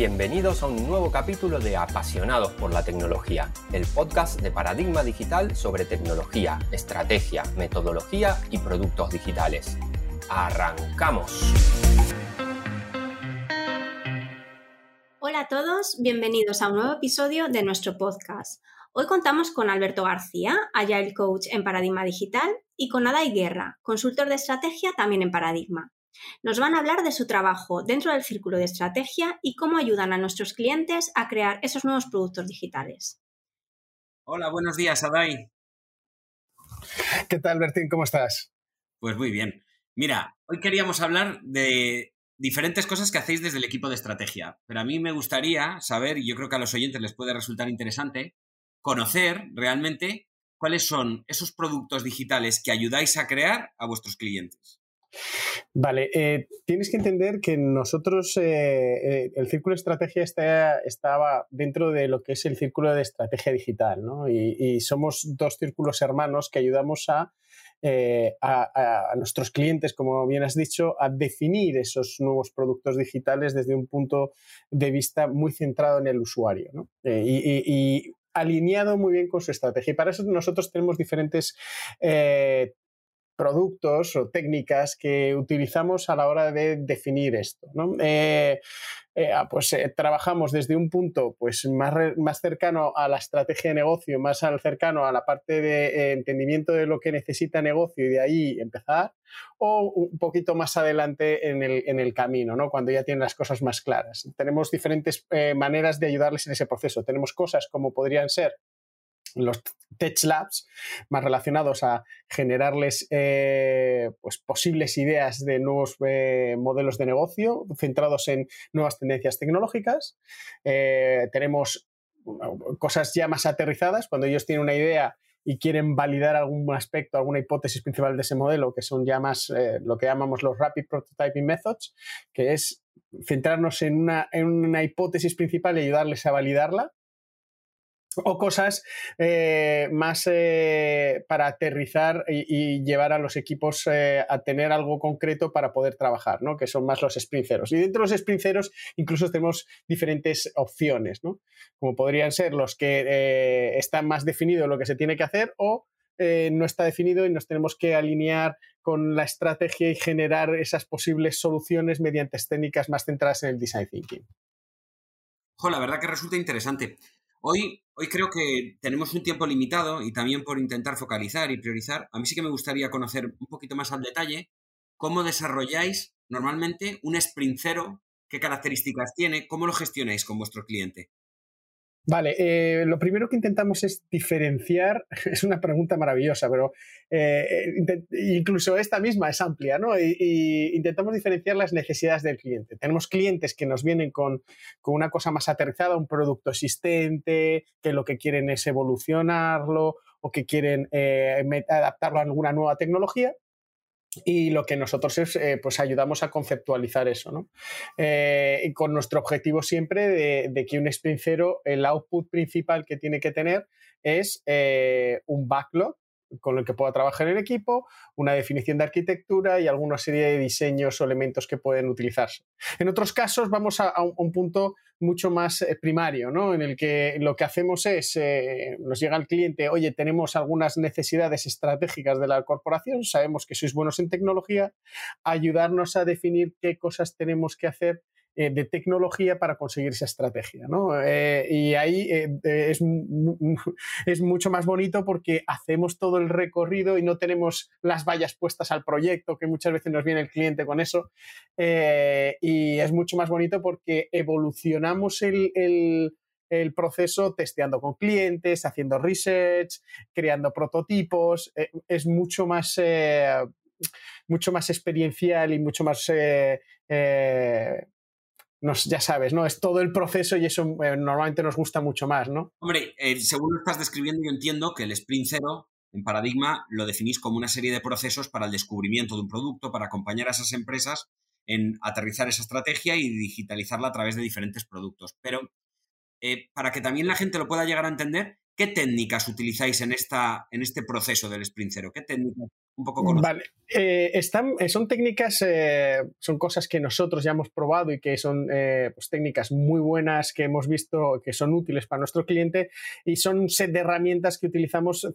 Bienvenidos a un nuevo capítulo de Apasionados por la Tecnología, el podcast de Paradigma Digital sobre tecnología, estrategia, metodología y productos digitales. ¡Arrancamos! Hola a todos, bienvenidos a un nuevo episodio de nuestro podcast. Hoy contamos con Alberto García, Agile Coach en Paradigma Digital, y con Adai Guerra, consultor de estrategia también en Paradigma. Nos van a hablar de su trabajo dentro del círculo de estrategia y cómo ayudan a nuestros clientes a crear esos nuevos productos digitales. Hola, buenos días, Adai. ¿Qué tal, Bertín? ¿Cómo estás? Pues muy bien. Mira, hoy queríamos hablar de diferentes cosas que hacéis desde el equipo de estrategia, pero a mí me gustaría saber, y yo creo que a los oyentes les puede resultar interesante, conocer realmente cuáles son esos productos digitales que ayudáis a crear a vuestros clientes. Vale, eh, tienes que entender que nosotros, eh, eh, el círculo de estrategia está, estaba dentro de lo que es el círculo de estrategia digital, ¿no? Y, somos dos círculos hermanos que ayudamos a, nuestros clientes, como bien has dicho, a definir esos nuevos productos digitales desde un punto de vista muy centrado en el usuario, ¿no? y, alineado muy bien con su estrategia. Y para eso nosotros tenemos diferentes productos o técnicas que utilizamos a la hora de definir esto. Eh, eh, ah, pues eh, trabajamos desde un punto pues, más, más, cercano a la estrategia de negocio, más al cercano a la parte de entendimiento de lo que necesita negocio y de ahí empezar, o un poquito más adelante en el, en el camino, ¿no? cuando ya tienen las cosas más claras. Tenemos diferentes maneras de ayudarles en ese proceso. Tenemos cosas como podrían ser los Tech Labs, más relacionados a generarles eh, pues, posibles ideas de nuevos eh, modelos de negocio centrados en nuevas tendencias tecnológicas. Eh, tenemos cosas ya más aterrizadas, cuando ellos tienen una idea y quieren validar algún aspecto, alguna hipótesis principal de ese modelo, que son ya más lo que llamamos los Rapid Prototyping Methods, que es centrarnos en una, en una hipótesis principal y ayudarles a validarla o cosas eh, más eh, para aterrizar y, llevar a los equipos eh, a tener algo concreto para poder trabajar, ¿no? que son más los sprinceros. Y dentro de los sprinceros incluso tenemos diferentes opciones, ¿no? como podrían ser los que están más definidos lo que se tiene que hacer o no está definido y nos tenemos que alinear con la estrategia y generar esas posibles soluciones mediante técnicas más centradas en el design thinking. Jo, la verdad que resulta interesante. Hoy, hoy creo que tenemos un tiempo limitado y también por intentar focalizar y priorizar, a mí sí que me gustaría conocer un poquito más al detalle cómo desarrolláis normalmente un sprint cero, qué características tiene, cómo lo gestionáis con vuestro cliente. Vale, eh, lo primero que intentamos es diferenciar, es una pregunta maravillosa, pero eh, incluso esta misma es amplia, ¿no? Y, intentamos diferenciar las necesidades del cliente. Tenemos clientes que nos vienen con, una cosa más aterrizada, un producto existente, que lo que quieren es evolucionarlo o que quieren eh, adaptarlo a alguna nueva tecnología y lo que nosotros es, eh, pues ayudamos a conceptualizar eso, ¿no? Eh, con nuestro objetivo siempre de, que un sprint cero, el output principal que tiene que tener es eh, un backlog con el que pueda trabajar el equipo, una definición de arquitectura y alguna serie de diseños o elementos que pueden utilizarse. En otros casos vamos a, un, punto mucho más eh, primario, ¿no? en el que lo que hacemos es, eh, nos llega el cliente, oye, tenemos algunas necesidades estratégicas de la corporación, sabemos que sois buenos en tecnología, ayudarnos a definir qué cosas tenemos que hacer eh, de tecnología para conseguir esa estrategia. ¿no? Eh, y ahí eh, es, es, mucho más bonito porque hacemos todo el recorrido y no tenemos las vallas puestas al proyecto, que muchas veces nos viene el cliente con eso. y es mucho más bonito porque evolucionamos el, el proceso testeando con clientes, haciendo research, creando prototipos. es mucho más mucho más experiencial y mucho más nos, ya sabes, ¿no? Es todo el proceso y eso normalmente nos gusta mucho más, ¿no? Hombre, según lo estás describiendo, yo entiendo que el sprint cero en Paradigma lo definís como una serie de procesos para el descubrimiento de un producto, para acompañar a esas empresas en aterrizar esa estrategia y digitalizarla a través de diferentes productos. Pero para que también la gente lo pueda llegar a entender, ¿Qué técnicas utilizáis en, esta, en este proceso del sprint cero? ¿Qué técnicas eh, están, eh, son técnicas, eh, son cosas que nosotros ya hemos probado y que son pues, técnicas muy buenas que hemos visto que son útiles para nuestro cliente y son un set de herramientas que utilizamos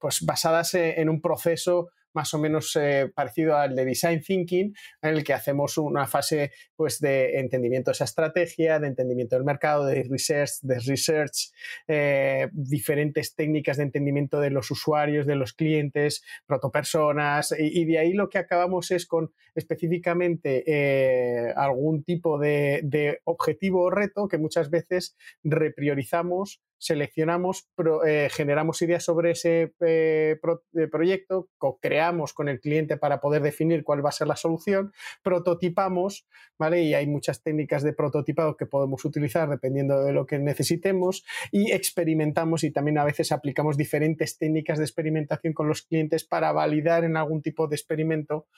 pues, basadas en un proceso más o menos eh, parecido al de Design Thinking, en el que hacemos una fase pues, de entendimiento de esa estrategia, de entendimiento del mercado, de research, de research eh, diferentes técnicas de entendimiento de los usuarios, de los clientes, protopersonas, y, de ahí lo que acabamos es con específicamente eh, algún tipo de objetivo o reto que muchas veces repriorizamos seleccionamos, eh, generamos ideas sobre ese eh, eh, proyecto, co-creamos con el cliente para poder definir cuál va a ser la solución, prototipamos, ¿vale? Y hay muchas técnicas de prototipado que podemos utilizar dependiendo de lo que necesitemos y experimentamos y también a veces aplicamos diferentes técnicas de experimentación con los clientes para validar en algún tipo de experimento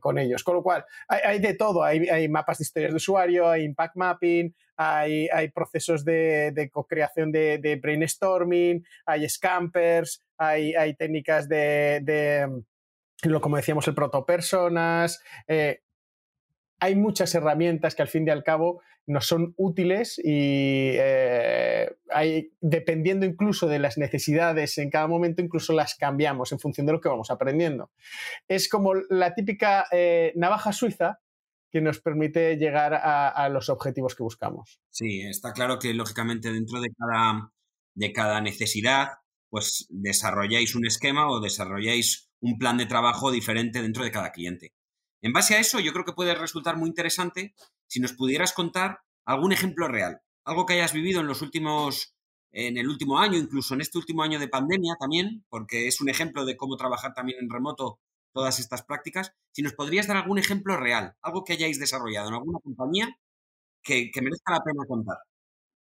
con ellos. Con lo cual, hay, de todo, hay mapas de historias de usuario, hay impact mapping, hay, procesos de, co-creación de, brainstorming, hay scampers, hay, técnicas de, lo como decíamos, el protopersonas. Eh, hay muchas herramientas que al fin y al cabo nos son útiles y eh, dependiendo incluso de las necesidades en cada momento, incluso las cambiamos en función de lo que vamos aprendiendo. Es como la típica eh, navaja suiza que nos permite llegar a, los objetivos que buscamos. Sí, está claro que lógicamente dentro de cada, de cada necesidad, pues desarrolláis un esquema o desarrolláis un plan de trabajo diferente dentro de cada cliente. En base a eso, yo creo que puede resultar muy interesante si nos pudieras contar algún ejemplo real, algo que hayas vivido en los últimos en el último año, incluso en este último año de pandemia también, porque es un ejemplo de cómo trabajar también en remoto todas estas prácticas, si nos podrías dar algún ejemplo real, algo que hayáis desarrollado en alguna compañía que, merezca la pena contar.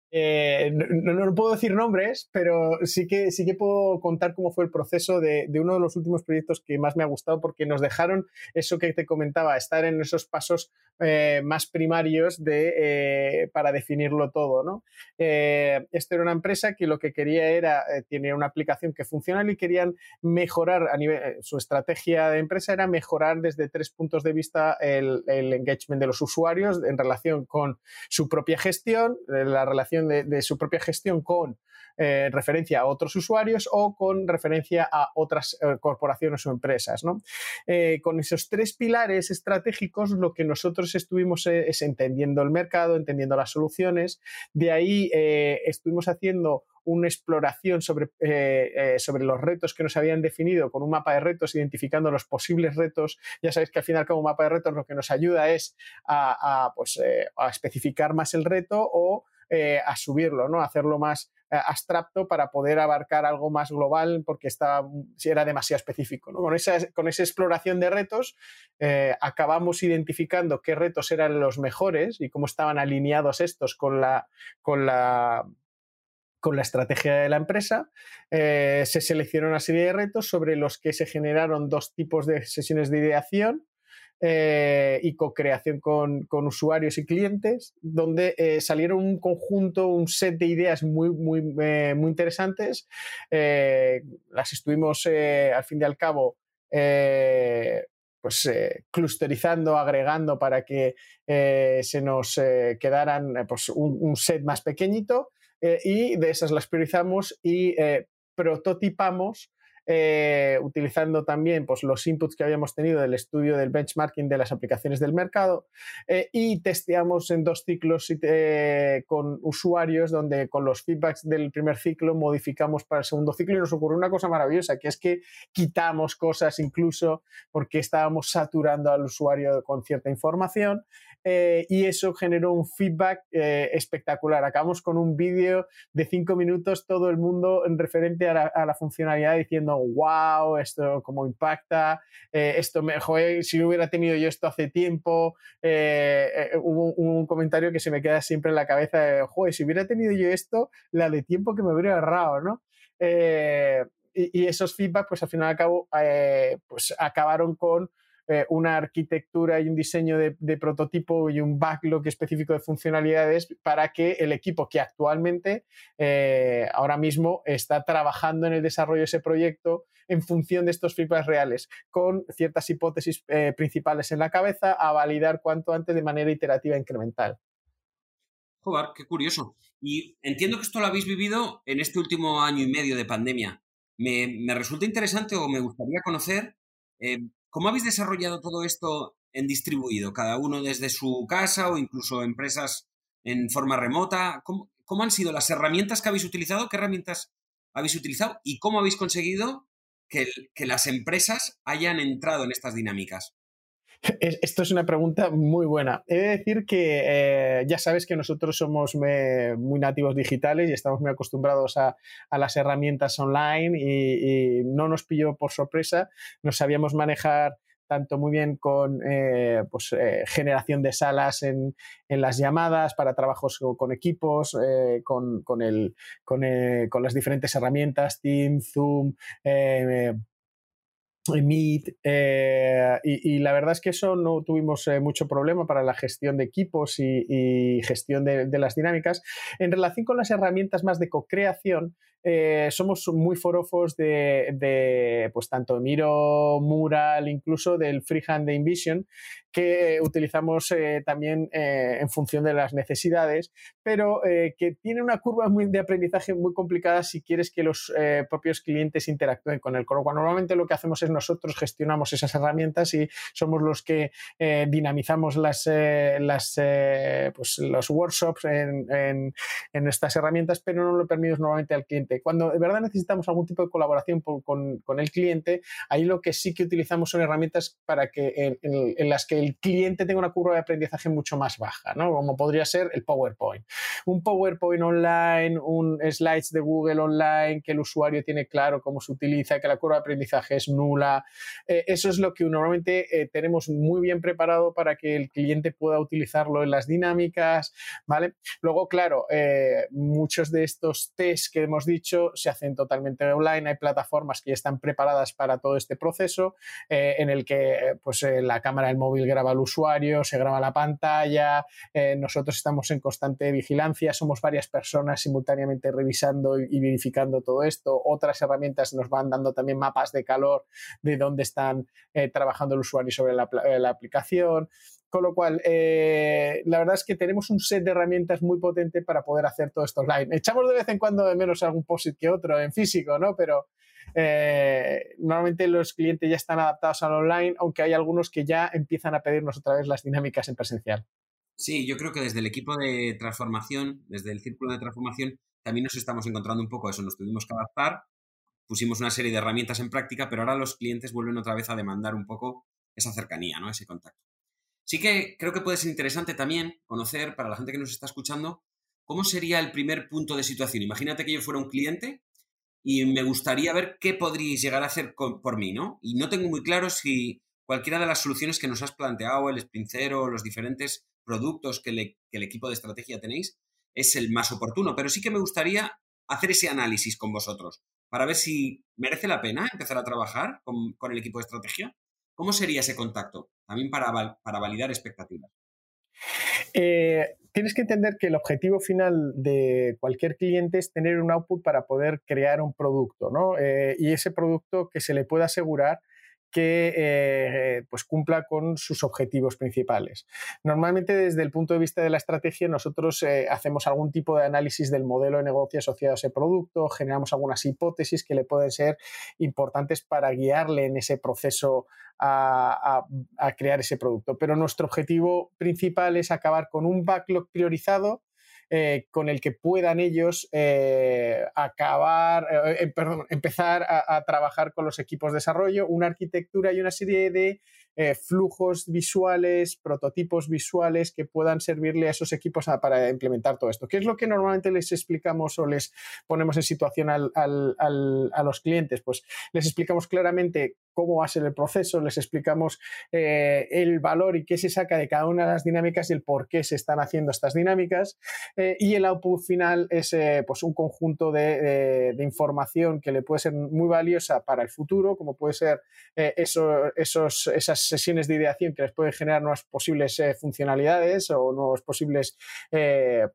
Eh, no, puedo decir nombres, pero sí que, sí que puedo contar cómo fue el proceso de, uno de los últimos proyectos que más me ha gustado porque nos dejaron eso que te comentaba, estar en esos pasos eh, más primarios de, eh, para definirlo todo. ¿no? esto era una empresa que lo que quería era, tiene una aplicación que funciona y querían mejorar a nivel, su estrategia de empresa era mejorar desde tres puntos de vista el, el engagement de los usuarios en relación con su propia gestión, la relación de, su propia gestión con eh, referencia a otros usuarios o con referencia a otras eh, corporaciones o empresas. Eh, con esos tres pilares estratégicos, lo que nosotros estuvimos es entendiendo el mercado, entendiendo las soluciones. De ahí estuvimos haciendo una exploración sobre, sobre, los retos que nos habían definido con un mapa de retos, identificando los posibles retos. Ya sabéis que al final, como mapa de retos, lo que nos ayuda es a, pues, a especificar más el reto o eh, a subirlo, ¿no? Hacerlo más eh, abstracto para poder abarcar algo más global porque estaba, si era demasiado específico. Con, esa, con esa exploración de retos eh, acabamos identificando qué retos eran los mejores y cómo estaban alineados estos con la, con la, con la estrategia de la empresa. se seleccionó una serie de retos sobre los que se generaron dos tipos de sesiones de ideación eh, y co-creación con, usuarios y clientes, donde eh, salieron un conjunto, un set de ideas muy, muy, eh, muy interesantes. las estuvimos al fin y al cabo pues clusterizando, agregando para que se nos quedaran pues, un, set más pequeñito y de esas las priorizamos y prototipamos eh, utilizando también pues, los inputs que habíamos tenido del estudio del benchmarking de las aplicaciones del mercado eh, y testeamos en dos ciclos eh, con usuarios donde con los feedbacks del primer ciclo modificamos para el segundo ciclo y nos ocurrió una cosa maravillosa que es que quitamos cosas incluso porque estábamos saturando al usuario con cierta información y eso generó un feedback espectacular. Acabamos con un vídeo de cinco minutos, todo el mundo en referente a la, a la funcionalidad diciendo. ¡Wow! Esto cómo impacta, eh, esto me, joder, si hubiera tenido yo esto hace tiempo, eh, hubo un comentario que se me queda siempre en la cabeza, joder, si hubiera tenido yo esto, la de tiempo que me hubiera ahorrado, ¿no? Y, esos feedback, pues al final y pues acabaron con eh, una arquitectura y un diseño de, prototipo y un backlog específico de funcionalidades para que el equipo que actualmente eh, ahora mismo está trabajando en el desarrollo de ese proyecto en función de estos feedbacks reales, con ciertas hipótesis eh, principales en la cabeza a validar cuanto antes de manera iterativa e incremental. Joder, qué curioso. Y entiendo que esto lo habéis vivido en este último año y medio de pandemia. Me, resulta interesante o me gustaría conocer ¿Cómo habéis desarrollado todo esto en distribuido? Cada uno desde su casa o incluso empresas en forma remota. ¿Cómo, han sido las herramientas que habéis utilizado? ¿Qué herramientas habéis utilizado? ¿Y cómo habéis conseguido que, las empresas hayan entrado en estas dinámicas? Esto es una pregunta muy buena. He de decir que eh, ya sabes que nosotros somos muy nativos digitales y estamos muy acostumbrados a, las herramientas online y, no nos pilló por sorpresa. Nos sabíamos manejar tanto muy bien con eh, pues, eh, generación de salas en, las llamadas para trabajos con, equipos, con, con, con, las diferentes herramientas, Team, Zoom, Meet, eh, y, la verdad es que eso no tuvimos eh, mucho problema para la gestión de equipos y, gestión de, las dinámicas. En relación con las herramientas más de co-creación, eh, somos muy forofos de, pues tanto Miro, Mural, incluso del Freehand de InVision, que utilizamos eh, también eh, en función de las necesidades, pero que tiene una curva de aprendizaje muy complicada si quieres que los propios clientes interactúen con el coro. Normalmente lo que hacemos es nosotros gestionamos esas herramientas y somos los que dinamizamos las, las, pues, los workshops en, en, en, estas herramientas, pero no lo permitimos normalmente al cliente cuando de verdad necesitamos algún tipo de colaboración con, el cliente, ahí lo que sí que utilizamos son herramientas para que en, las que el cliente tenga una curva de aprendizaje mucho más baja, ¿no? Como podría ser el PowerPoint. Un PowerPoint online, un slides de Google online, que el usuario tiene claro cómo se utiliza, que la curva de aprendizaje es nula. Eh, eso es lo que normalmente eh, tenemos muy bien preparado para que el cliente pueda utilizarlo en las dinámicas, ¿vale? Luego, claro, eh, muchos de estos tests que hemos dicho se hacen totalmente online. Hay plataformas que ya están preparadas para todo este proceso, eh, en el que pues, eh, la cámara del móvil graba al usuario, se graba la pantalla, eh, nosotros estamos en constante vigilancia, somos varias personas simultáneamente revisando y, verificando todo esto. Otras herramientas nos van dando también mapas de calor de dónde están trabajando el usuario sobre la, la aplicación. Con lo cual, eh, la verdad es que tenemos un set de herramientas muy potente para poder hacer todo esto online. Echamos de vez en cuando de menos algún POSIT que otro en físico, ¿no? Pero eh, normalmente los clientes ya están adaptados al online, aunque hay algunos que ya empiezan a pedirnos otra vez las dinámicas en presencial. Sí, yo creo que desde el equipo de transformación, desde el círculo de transformación, también nos estamos encontrando un poco eso. Nos tuvimos que adaptar, pusimos una serie de herramientas en práctica, pero ahora los clientes vuelven otra vez a demandar un poco esa cercanía, ¿no? Ese contacto. Sí que creo que puede ser interesante también conocer, para la gente que nos está escuchando, cómo sería el primer punto de situación. Imagínate que yo fuera un cliente y me gustaría ver qué podríais llegar a hacer por mí, ¿no? Y no tengo muy claro si cualquiera de las soluciones que nos has planteado, el Sprincero, los diferentes productos que, el equipo de estrategia tenéis, es el más oportuno. Pero sí que me gustaría hacer ese análisis con vosotros para ver si merece la pena empezar a trabajar con el equipo de estrategia. ¿Cómo sería ese contacto? También para, para validar expectativas. Eh, tienes que entender que el objetivo final de cualquier cliente es tener un output para poder crear un producto, ¿no? Eh, y ese producto que se le pueda asegurar que eh, pues cumpla con sus objetivos principales. Normalmente desde el punto de vista de la estrategia nosotros eh, hacemos algún tipo de análisis del modelo de negocio asociado a ese producto, generamos algunas hipótesis que le pueden ser importantes para guiarle en ese proceso a, crear ese producto. Pero nuestro objetivo principal es acabar con un backlog priorizado eh, con el que puedan ellos eh, acabar, eh, perdón, empezar a, trabajar con los equipos de desarrollo, una arquitectura y una serie de eh, flujos visuales, prototipos visuales que puedan servirle a esos equipos para implementar todo esto. ¿Qué es lo que normalmente les explicamos o les ponemos en situación a los clientes? Pues les explicamos claramente cómo va a ser el proceso, les explicamos eh, el valor y qué se saca de cada una de las dinámicas y el por qué se están haciendo estas dinámicas. Eh, y el output final es eh, pues un conjunto de, información que le puede ser muy valiosa para el futuro, como puede ser esos, esas sesiones de ideación que les pueden generar nuevas posibles funcionalidades o nuevos posibles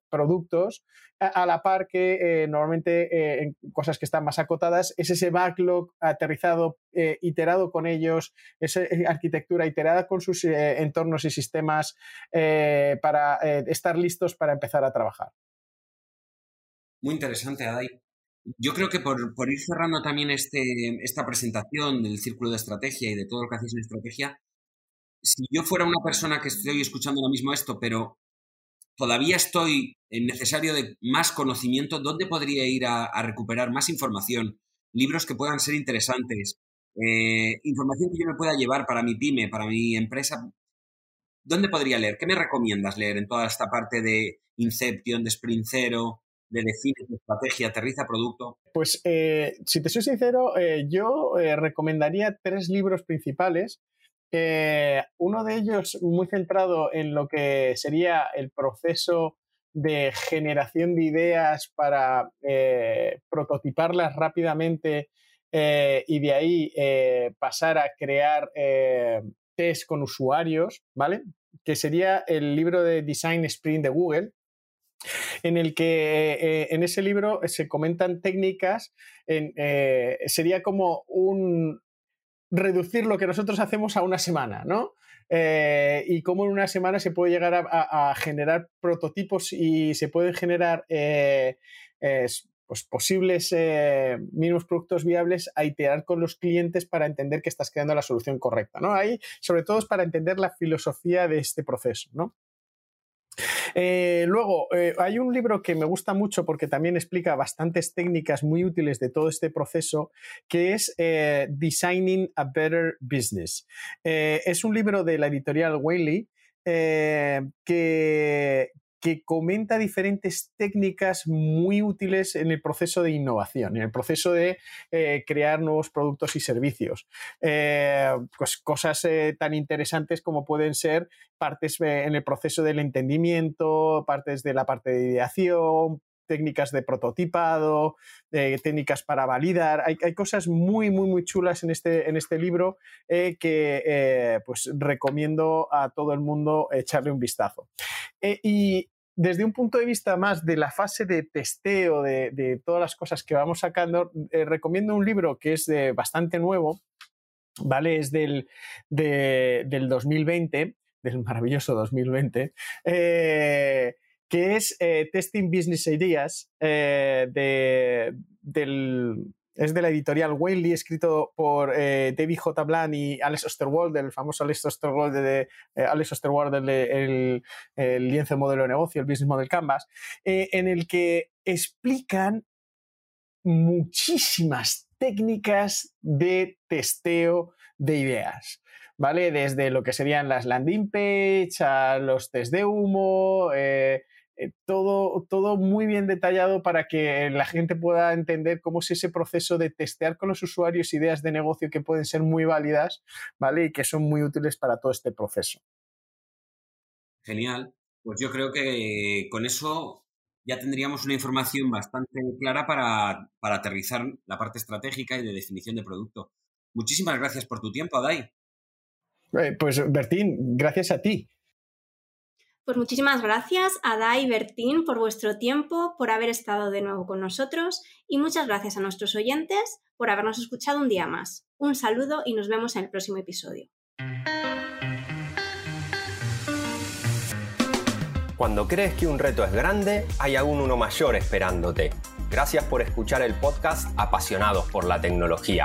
productos a la par que normalmente en cosas que están más acotadas es ese backlog aterrizado, iterado con ellos, esa eh, arquitectura iterada con sus eh, entornos y sistemas eh, para estar listos para empezar a trabajar. Muy interesante, Adai. Yo creo que por, ir cerrando también este, esta presentación del círculo de estrategia y de todo lo que hacéis en estrategia, si yo fuera una persona que estoy escuchando ahora mismo esto, pero todavía estoy en necesario de más conocimiento, ¿dónde podría ir a, recuperar más información? Libros que puedan ser interesantes, eh, información que yo me pueda llevar para mi pyme, para mi empresa, ¿dónde podría leer? ¿Qué me recomiendas leer en toda esta parte de Inception, de Sprint de define tu estrategia, aterriza producto? Pues eh, si te soy sincero, eh, yo recomendaría tres libros principales. uno de ellos muy centrado en lo que sería el proceso de generación de ideas para prototiparlas rápidamente eh, y de ahí eh, pasar a crear eh, test con usuarios, ¿vale? Que sería el libro de Design Sprint de Google, en el que en ese libro se comentan técnicas, sería como un reducir lo que nosotros hacemos a una semana, ¿no? y cómo en una semana se puede llegar a, generar prototipos y se pueden generar pues, posibles eh, mínimos productos viables a iterar con los clientes para entender que estás creando la solución correcta. ¿no? Ahí, sobre todo, es para entender la filosofía de este proceso. ¿no? Eh, luego, eh, hay un libro que me gusta mucho porque también explica bastantes técnicas muy útiles de todo este proceso, que es Designing a Better Business. es un libro de la editorial Whaley que, que comenta diferentes técnicas muy útiles en el proceso de innovación, en el proceso de eh, crear nuevos productos y servicios. Eh, pues cosas eh, tan interesantes como pueden ser partes en el proceso del entendimiento, partes de la parte de ideación, técnicas de prototipado, técnicas para validar. Hay, cosas muy, muy, muy chulas en este, en este libro que pues recomiendo a todo el mundo echarle un vistazo. y desde un punto de vista más de la fase de testeo de, todas las cosas que vamos sacando, eh, recomiendo un libro que es de bastante nuevo, ¿vale? Es del, del 2020, del maravilloso 2020, eh, que es eh, Testing Business Ideas de, del es de la editorial Whaley, escrito por eh, David J. Bland y Alex Osterwald, el famoso Alex Osterwald de, eh, Alex del el, lienzo modelo de negocio, el Business Model Canvas, eh, en el que explican muchísimas técnicas de testeo de ideas. ¿Vale? Desde lo que serían las landing page a los test de humo, eh, todo, todo muy bien detallado para que la gente pueda entender cómo es ese proceso de testear con los usuarios ideas de negocio que pueden ser muy válidas, ¿vale? Y que son muy útiles para todo este proceso. Genial. Pues yo creo que con eso ya tendríamos una información bastante clara para, para aterrizar la parte estratégica y de definición de producto. Muchísimas gracias por tu tiempo, Adai. Eh, pues Bertín, gracias a ti. Pues muchísimas gracias a Dai Bertín por vuestro tiempo, por haber estado de nuevo con nosotros y muchas gracias a nuestros oyentes por habernos escuchado un día más. Un saludo y nos vemos en el próximo episodio. Cuando crees que un reto es grande, hay aún uno mayor esperándote. Gracias por escuchar el podcast Apasionados por la Tecnología.